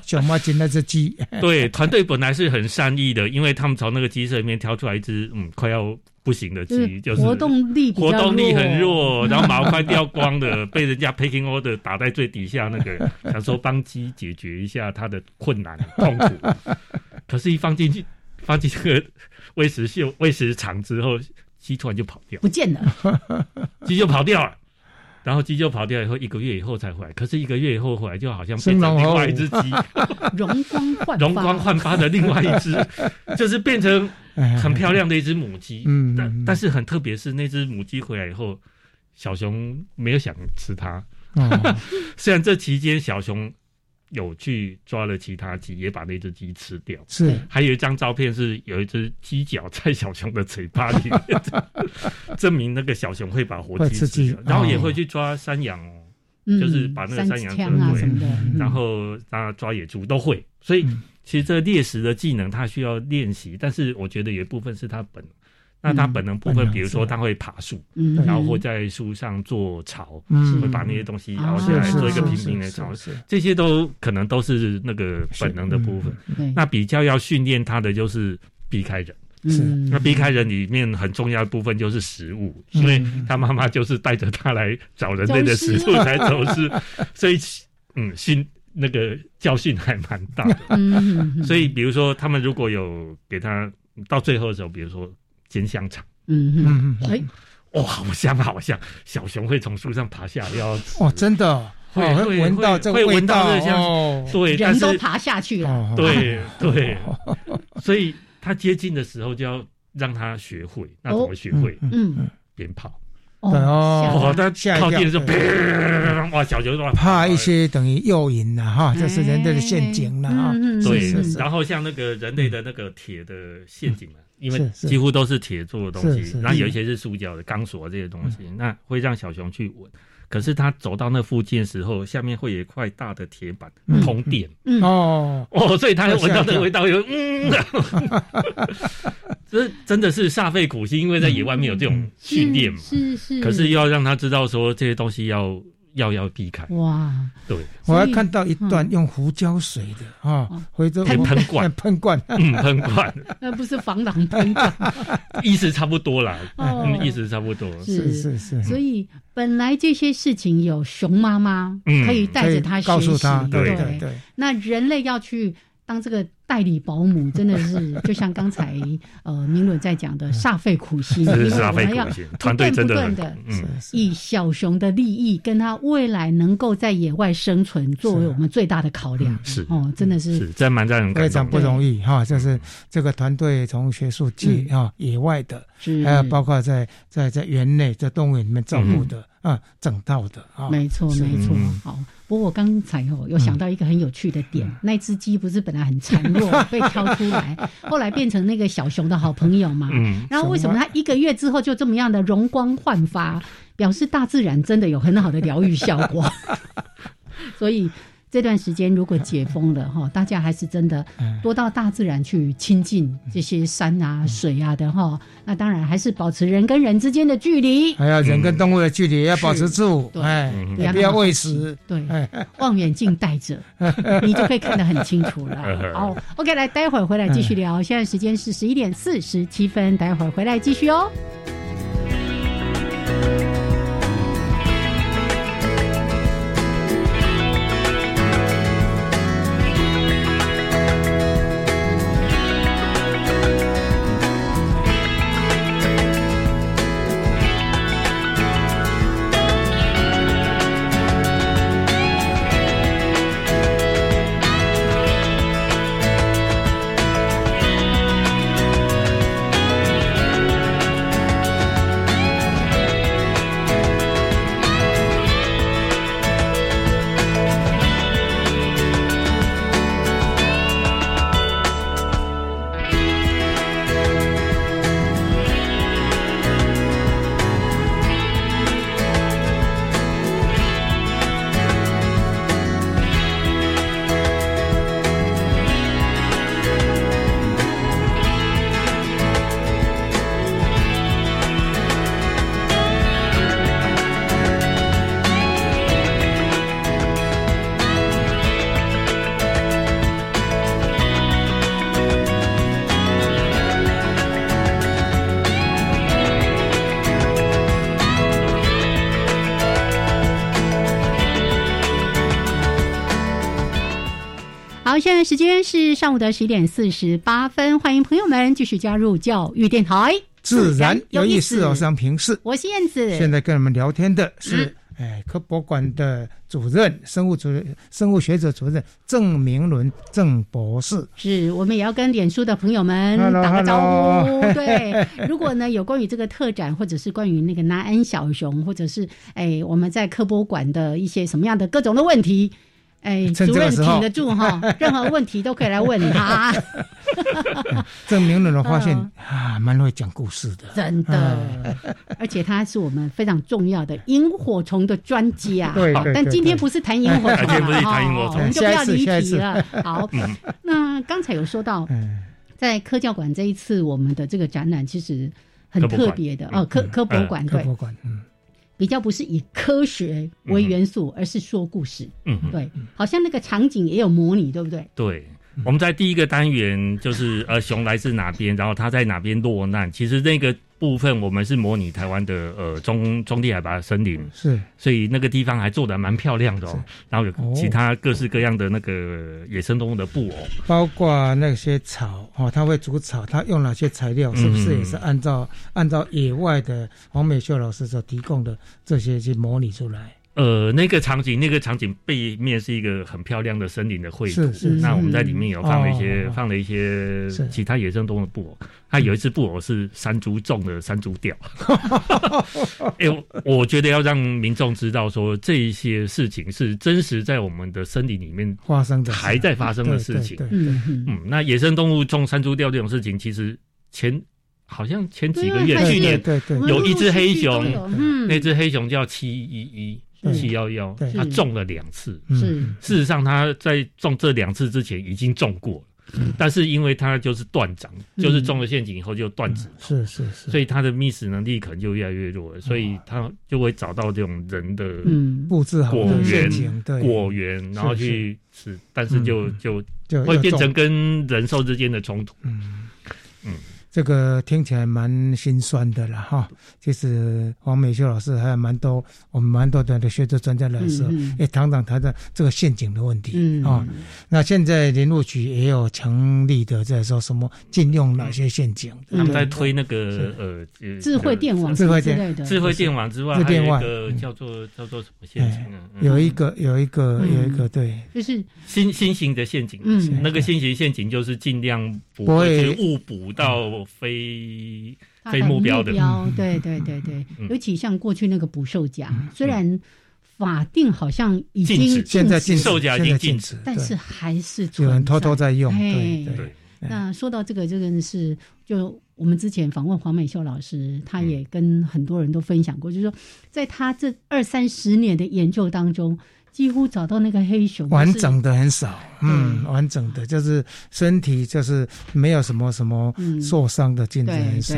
熊猫 (laughs) 鸡。那只鸡。对，团队本来是很善意的，因为他们从那个鸡舍里面挑出来一只嗯快要不行的鸡，就是活动力活动力很弱，然后毛快掉光的，被人家 picking order 打在最底下那个，(laughs) 想说帮鸡解决一下它的困难痛苦，可是，一放进去。放进这个喂食秀喂食场之后，鸡突然就跑掉，不见了，(laughs) 鸡就跑掉了。然后鸡就跑掉以后，一个月以后才回来。可是一个月以后回来，就好像变成另外一只鸡，(laughs) 容光焕容光焕发的另外一只，(laughs) 就是变成很漂亮的一只母鸡。嗯，但但是很特别是那只母鸡回来以后，小熊没有想吃它。虽然这期间小熊。有去抓了其他鸡，也把那只鸡吃掉。是，还有一张照片是有一只鸡脚在小熊的嘴巴里面，(laughs) 证明那个小熊会把活鸡吃掉。然后也会去抓山羊哦，就是把那个山羊啊什么的，然后啊抓野猪都会。所以其实这猎食的技能他需要练习，但是我觉得有一部分是他本。那它本能部分，比如说它会爬树，然后会在树上做巢，会把那些东西摇下来做一个平平的巢，这些都可能都是那个本能的部分。那比较要训练它的就是避开人，是。那避开人里面很重要的部分就是食物，因为他妈妈就是带着他来找人类的食物才走失，所以嗯训。那个教训还蛮大的。所以，比如说他们如果有给他到最后的时候，比如说煎香肠，嗯嗯嗯，哎，哇，好香好香，小熊会从树上爬下要哦，真的。会闻到这个味道，对，人都爬下去了。对对，所以他接近的时候就要让他学会，那怎么学会？嗯，鞭炮。哦，他靠近的时候，哇，小熊说怕一些等于诱引了哈，这是人类的陷阱了哈。对，然后像那个人类的那个铁的陷阱嘛，因为几乎都是铁做的东西，然后有一些是塑胶的钢索这些东西，那会让小熊去闻。可是他走到那附近的时候，下面会有一块大的铁板通电。哦哦，所以他闻到那个味道，有嗯，(laughs) 这真的是煞费苦心，因为在野外没有这种训练嘛，是是，可是要让他知道说这些东西要。要要避开。哇！对，我还看到一段用胡椒水的啊，回头喷罐。(laughs) 喷罐，嗯，喷罐，(laughs) 那不是防狼喷罐，(laughs) 意思差不多啦，嗯，意思差不多，是。是是。所以本来这些事情有熊妈妈可以带着他学习，对。对对。那人类要去当这个。代理保姆真的是 (laughs) 就像刚才呃明伦在讲的煞费苦心，是煞费苦心，团队真的以小熊的利益跟他未来能够在野外生存作为我们最大的考量，是哦，真的是真蛮让人非常不容易哈。就是这个团队从学术界啊，野外的，还有包括在在在园内在动物园里面照顾的啊，整套的啊，没错没错，好。不过我刚才哦，有想到一个很有趣的点，那只鸡不是本来很孱弱，(laughs) 被挑出来，后来变成那个小熊的好朋友嘛。嗯。然后为什么它一个月之后就这么样的容光焕发？表示大自然真的有很好的疗愈效果。(laughs) 所以。这段时间如果解封了哈，大家还是真的多到大自然去亲近这些山啊、水啊的哈。那当然还是保持人跟人之间的距离，还要人跟动物的距离要保持住，哎，不要喂食。对，望远镜带着，(laughs) 你就可以看得很清楚了。好，OK，来，待会儿回来继续聊。现在时间是十一点四十七分，待会儿回来继续哦。现在时间是上午的十一点四十八分，欢迎朋友们继续加入教育电台，自然有意思哦，上平视，我是燕子。现在跟我们聊天的是，哎，科博馆的主任，生物主任，生物学者主任郑明伦郑博士。是我们也要跟脸书的朋友们打个招呼。对，如果呢有关于这个特展，或者是关于那个南安小熊，或者是哎我们在科博馆的一些什么样的各种的问题。哎，主任挺得住哈，(laughs) 任何问题都可以来问他。证明了，(laughs) 发现啊，蛮会讲故事的，真的。而且他是我们非常重要的萤火虫的专家。对，但今天不是谈萤火虫了，(laughs) 我们就不要离题了。好，那刚才有说到，在科教馆这一次我们的这个展览其实很特别的哦，科科博馆对。比较不是以科学为元素，而是说故事。嗯，对，好像那个场景也有模拟，对不对？对，我们在第一个单元就是呃，熊来自哪边，然后他在哪边落难。其实那个部分我们是模拟台湾的呃中中低海拔森林，是，所以那个地方还做的蛮漂亮的哦。然后有其他各式各样的那个野生动物的布偶，包括那些草哦，它会煮草，它用哪些材料，是不是也是按照按照野外的黄美秀老师所提供的这些去模拟出来？呃，那个场景，那个场景背面是一个很漂亮的森林的绘图。是是。那我们在里面有放了一些，放了一些其他野生动物布偶。它有一只布偶是山猪种的山猪吊。(laughs) 哎，我觉得要让民众知道说，这一些事情是真实在我们的森林里面发生的，还在发生的事情。嗯嗯。那野生动物种山猪吊这种事情，其实前好像前几个月，去年对对，有一只黑熊，那只黑熊叫七一一。七幺幺，他中了两次。是，事实上他在中这两次之前已经中过了，但是因为他就是断掌，就是中了陷阱以后就断指，是是是，所以他的觅食能力可能就越来越弱，所以他就会找到这种人的布置好果园，对。果园，然后去吃，但是就就会变成跟人兽之间的冲突。嗯。嗯。这个听起来蛮心酸的了哈。其实黄美秀老师还有蛮多，我们蛮多的学者专家来说，也谈谈谈的这个陷阱的问题啊。那现在林务局也有强力的在说什么禁用哪些陷阱，他们在推那个呃智慧电网、智慧电智慧电网之外，还有一个叫做叫做什么陷阱啊？有一个有一个有一个对，就是新新型的陷阱。嗯，那个新型陷阱就是尽量不会误捕到。非非目标的，对对对对，尤其像过去那个捕兽夹，虽然法定好像已经现在禁售夹已经禁止，但是还是有人偷偷在用。对对。那说到这个，这个是就我们之前访问黄美秀老师，他也跟很多人都分享过，就是说在他这二三十年的研究当中。几乎找到那个黑熊完整的很少，嗯，完整的就是身体就是没有什么什么受伤的镜子很少，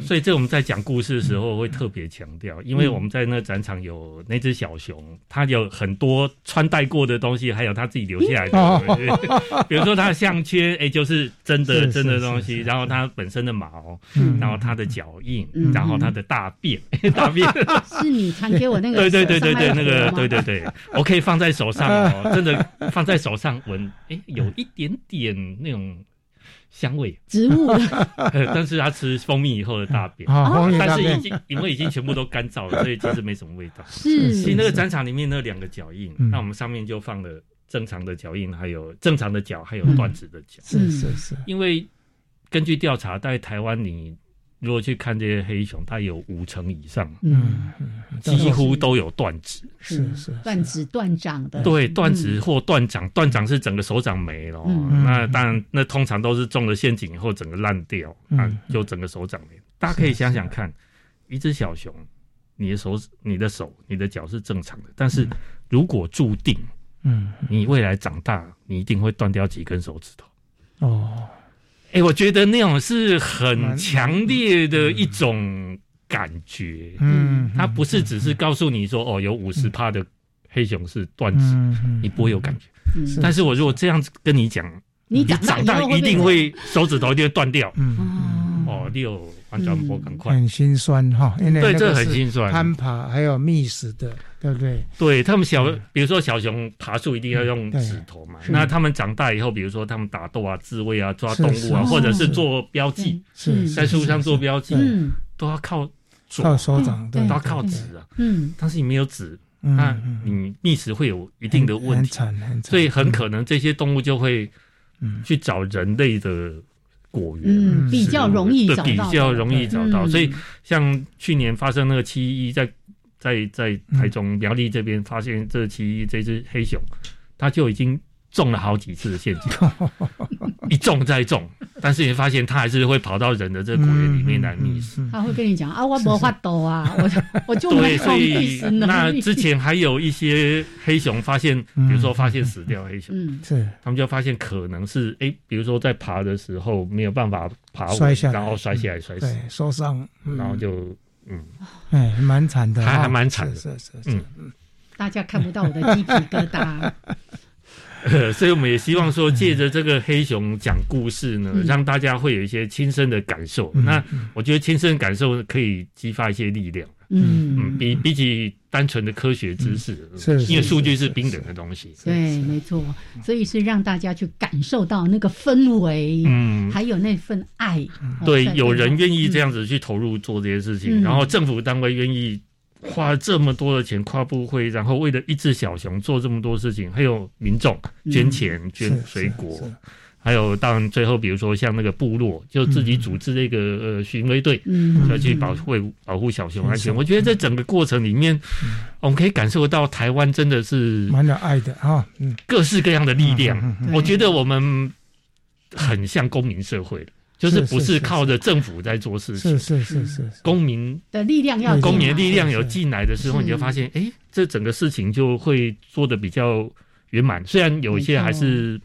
所以这我们在讲故事的时候会特别强调，因为我们在那展场有那只小熊，它有很多穿戴过的东西，还有它自己留下来的，(laughs) 比如说它的项圈，哎，就是真的真的东西，然后它本身的毛，然后它的脚印，然后它的大便，(laughs) 大便。(laughs) 是你传给我那个，对对对对对，那个对对对。我可以。放在手上哦，真的放在手上闻，哎，有一点点那种香味，植物。(laughs) 但是他吃蜂蜜以后的大 (laughs) 便，但是已经因为已经全部都干燥了，所以其实没什么味道。(laughs) 是，其实那个展场里面那两个脚印，那我们上面就放了正常的脚印，还有正常的脚，还有断指的脚。是是是，因为根据调查，在台湾你。如果去看这些黑熊，它有五成以上，嗯，几乎都有断指，是是断指断掌的，对，断指或断掌，断掌是整个手掌没了，那当然，那通常都是中了陷阱以后整个烂掉，啊，就整个手掌没。大家可以想想看，一只小熊，你的手、你的手、你的脚是正常的，但是如果注定，嗯，你未来长大，你一定会断掉几根手指头，哦。哎，我觉得那种是很强烈的一种感觉。嗯，它不是只是告诉你说，哦，有五十帕的黑熊是断指，你不会有感觉。但是我如果这样子跟你讲，你长大一定会手指头就会断掉。嗯，哦，六。完全不赶快，很心酸哈，因为对这很心酸，攀爬还有觅食的，对不对？对他们小，比如说小熊爬树一定要用指头嘛。那他们长大以后，比如说他们打斗啊、自卫啊、抓动物啊，或者是做标记，在树上做标记，都要靠靠手掌，都要靠纸啊。嗯，但是你没有纸，那你觅食会有一定的问题，所以很可能这些动物就会去找人类的。果园嗯，比较容易找到，比较容易找到。所以像去年发生那个七一，在在在台中苗栗这边发现这七一这只黑熊，它就已经。中了好几次的陷阱，(laughs) 一中再中，但是你发现它还是会跑到人的这个果园里面来觅食。他会跟你讲啊，我没法抖啊，(laughs) 我我就没所以那之前还有一些黑熊发现，比如说发现死掉黑熊，是。他们就发现可能是哎，比如说在爬的时候没有办法爬稳下，然后摔下来摔死，受伤，然后就嗯，哎，蛮惨的，还还蛮惨的，是是是，嗯。大家看不到我的鸡皮疙瘩。(laughs) 所以我们也希望说，借着这个黑熊讲故事呢，让大家会有一些亲身的感受。那我觉得亲身感受可以激发一些力量。嗯，比比起单纯的科学知识，是因为数据是冰冷的东西。对，没错，所以是让大家去感受到那个氛围，嗯，还有那份爱。对，有人愿意这样子去投入做这些事情，然后政府单位愿意花这么多的钱跨部会，然后为了一只小熊做这么多事情，还有民众捐钱捐水果。还有，当然最后，比如说像那个部落，就自己组织那个呃巡逻队，要去保护保护小熊安全。我觉得在整个过程里面，我们可以感受到台湾真的是蛮有爱的啊，各式各样的力量。我觉得我们很像公民社会就是不是靠着政府在做事情，是是是是，公民的力量要公民的力量有进来的时候，你就发现，哎，这整个事情就会做的比较圆满。虽然有一些还是。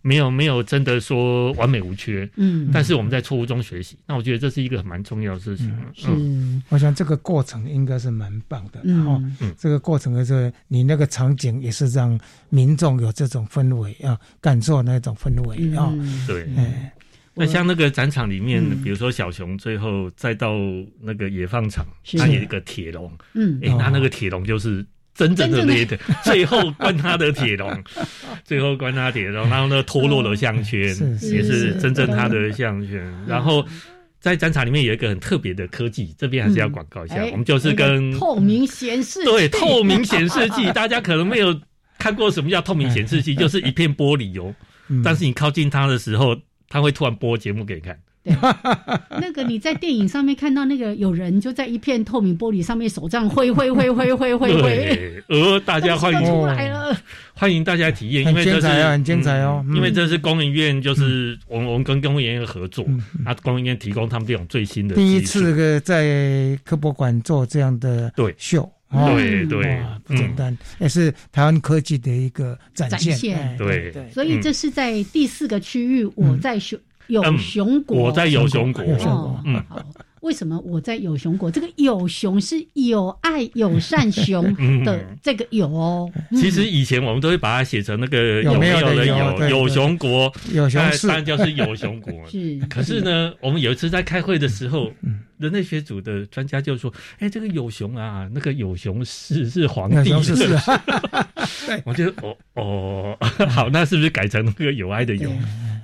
没有没有真的说完美无缺，嗯，但是我们在错误中学习，那我觉得这是一个蛮重要的事情。嗯，我想这个过程应该是蛮棒的。然后，这个过程的是你那个场景也是让民众有这种氛围啊，感受那种氛围啊。对，那像那个展场里面，比如说小熊最后再到那个野放场，它有一个铁笼，嗯，哎，它那个铁笼就是。真正的那的，(laughs) 最后关他的铁笼，(laughs) 最后关他铁笼，然后呢脱落了项圈，也是真正他的项圈。然后在展场里面有一个很特别的科技，这边还是要广告一下，我们就是跟透明显示对 (laughs) 透明显示器，大家可能没有看过什么叫透明显示器，就是一片玻璃哦，但是你靠近它的时候，它会突然播节目给你看。(laughs) 那个你在电影上面看到那个有人就在一片透明玻璃上面手这样挥挥挥挥挥挥挥，呃，大家欢迎。出来了，欢迎大家体验，因为这是很精彩哦，因为这是工研院，就是我们我们跟工研院合作，啊，工研院提供他们这种最新的第一次个在科博馆做这样的对。秀，对对，不简单，也是台湾科技的一个展现，对，所以这是在第四个区域，我在熊。有熊国，我在有熊国。嗯，好。为什么我在有熊国？这个有熊是有爱友善熊 (laughs) 的这个有哦。其实以前我们都会把它写成那个有没有的有有熊国，有熊市，当然就是有熊国。(laughs) 是。可是呢，我们有一次在开会的时候，人类学组的专家就说：“哎，这个有熊啊，那个有熊是是皇帝。(laughs) ”我就哦哦，(laughs) 好，那是不是改成那个有爱的有？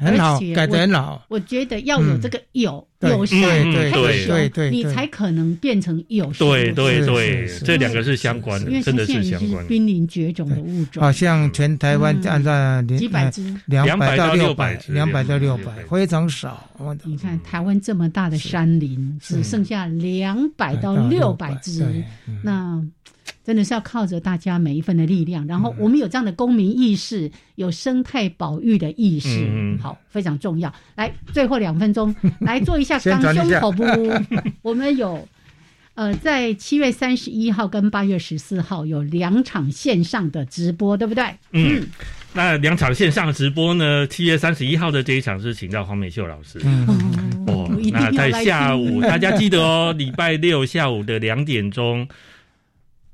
很好，改得很好。我觉得要有这个有有善对对对，你才可能变成有对对对，这两个是相关的，真的是相关。濒临绝种的物种，好像全台湾按照几百只，两百到六百，两百到六百，非常少。你看台湾这么大的山林，只剩下两百到六百只，那。真的是要靠着大家每一份的力量，然后我们有这样的公民意识，有生态保育的意识，好，非常重要。来，最后两分钟，(laughs) 来做一下刚胸口部。(laughs) 我们有，呃，在七月三十一号跟八月十四号有两场线上的直播，对不对？嗯，那两场线上直播呢？七月三十一号的这一场是请到黄美秀老师。哦，那在下午，大家记得哦，礼拜六下午的两点钟。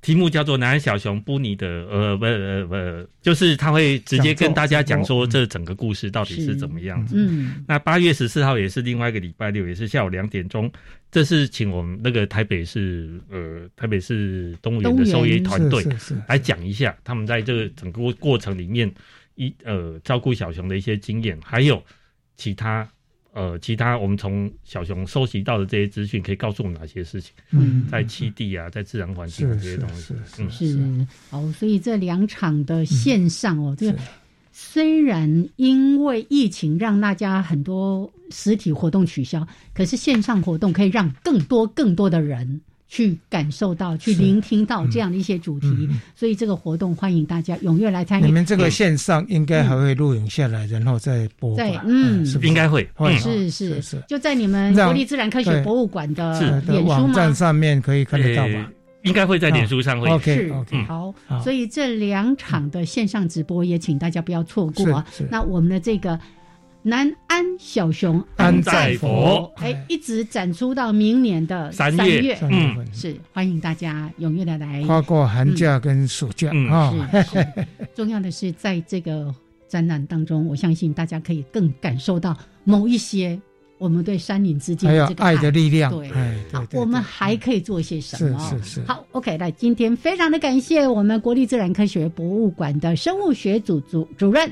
题目叫做“南安小熊布尼的”，呃，不，呃，不，就是他会直接跟大家讲说这整个故事到底是怎么样子。嗯，那八月十四号也是另外一个礼拜六，也是下午两点钟，这是请我们那个台北市，呃，台北市动物园的兽医团队来讲一下他们在这个整个过程里面一呃照顾小熊的一些经验，还有其他。呃，其他我们从小熊收集到的这些资讯，可以告诉我们哪些事情？嗯，在栖地啊，在自然环境这些东西，嗯，是哦。所以这两场的线上哦，这个虽然因为疫情让大家很多实体活动取消，可是线上活动可以让更多更多的人。去感受到、去聆听到这样的一些主题，所以这个活动欢迎大家踊跃来参与。你们这个线上应该还会录影下来，然后再播。对，嗯，应该会，是是是，就在你们国立自然科学博物馆的网站上面可以看得到吧？应该会在脸书上会。是好，所以这两场的线上直播也请大家不要错过。那我们的这个。南安小熊安在佛，哎，一直展出到明年的三月，嗯，是欢迎大家踊跃的来，跨过寒假跟暑假啊。是，(laughs) 重要的是在这个展览当中，我相信大家可以更感受到某一些我们对山林之间的这个爱的力量。对，好，我们还可以做些什么？是是是。好，OK，来，今天非常的感谢我们国立自然科学博物馆的生物学组主主任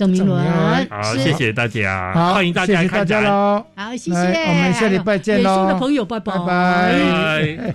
郑明伦。好，谢谢大家，欢迎大家，谢谢大家喽。好，谢谢，我们下礼拜见喽。的朋友，拜拜拜。